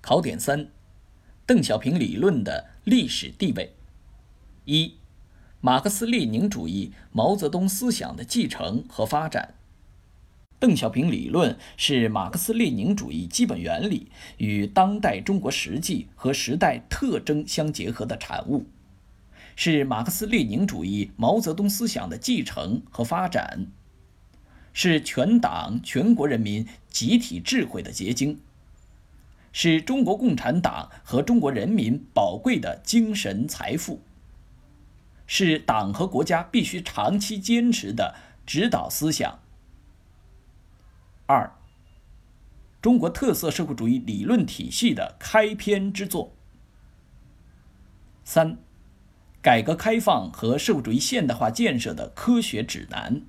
考点三：邓小平理论的历史地位。一、马克思列宁主义毛泽东思想的继承和发展。邓小平理论是马克思列宁主义基本原理与当代中国实际和时代特征相结合的产物，是马克思列宁主义毛泽东思想的继承和发展，是全党全国人民集体智慧的结晶，是中国共产党和中国人民宝贵的精神财富，是党和国家必须长期坚持的指导思想。二，中国特色社会主义理论体系的开篇之作。三，改革开放和社会主义现代化建设的科学指南。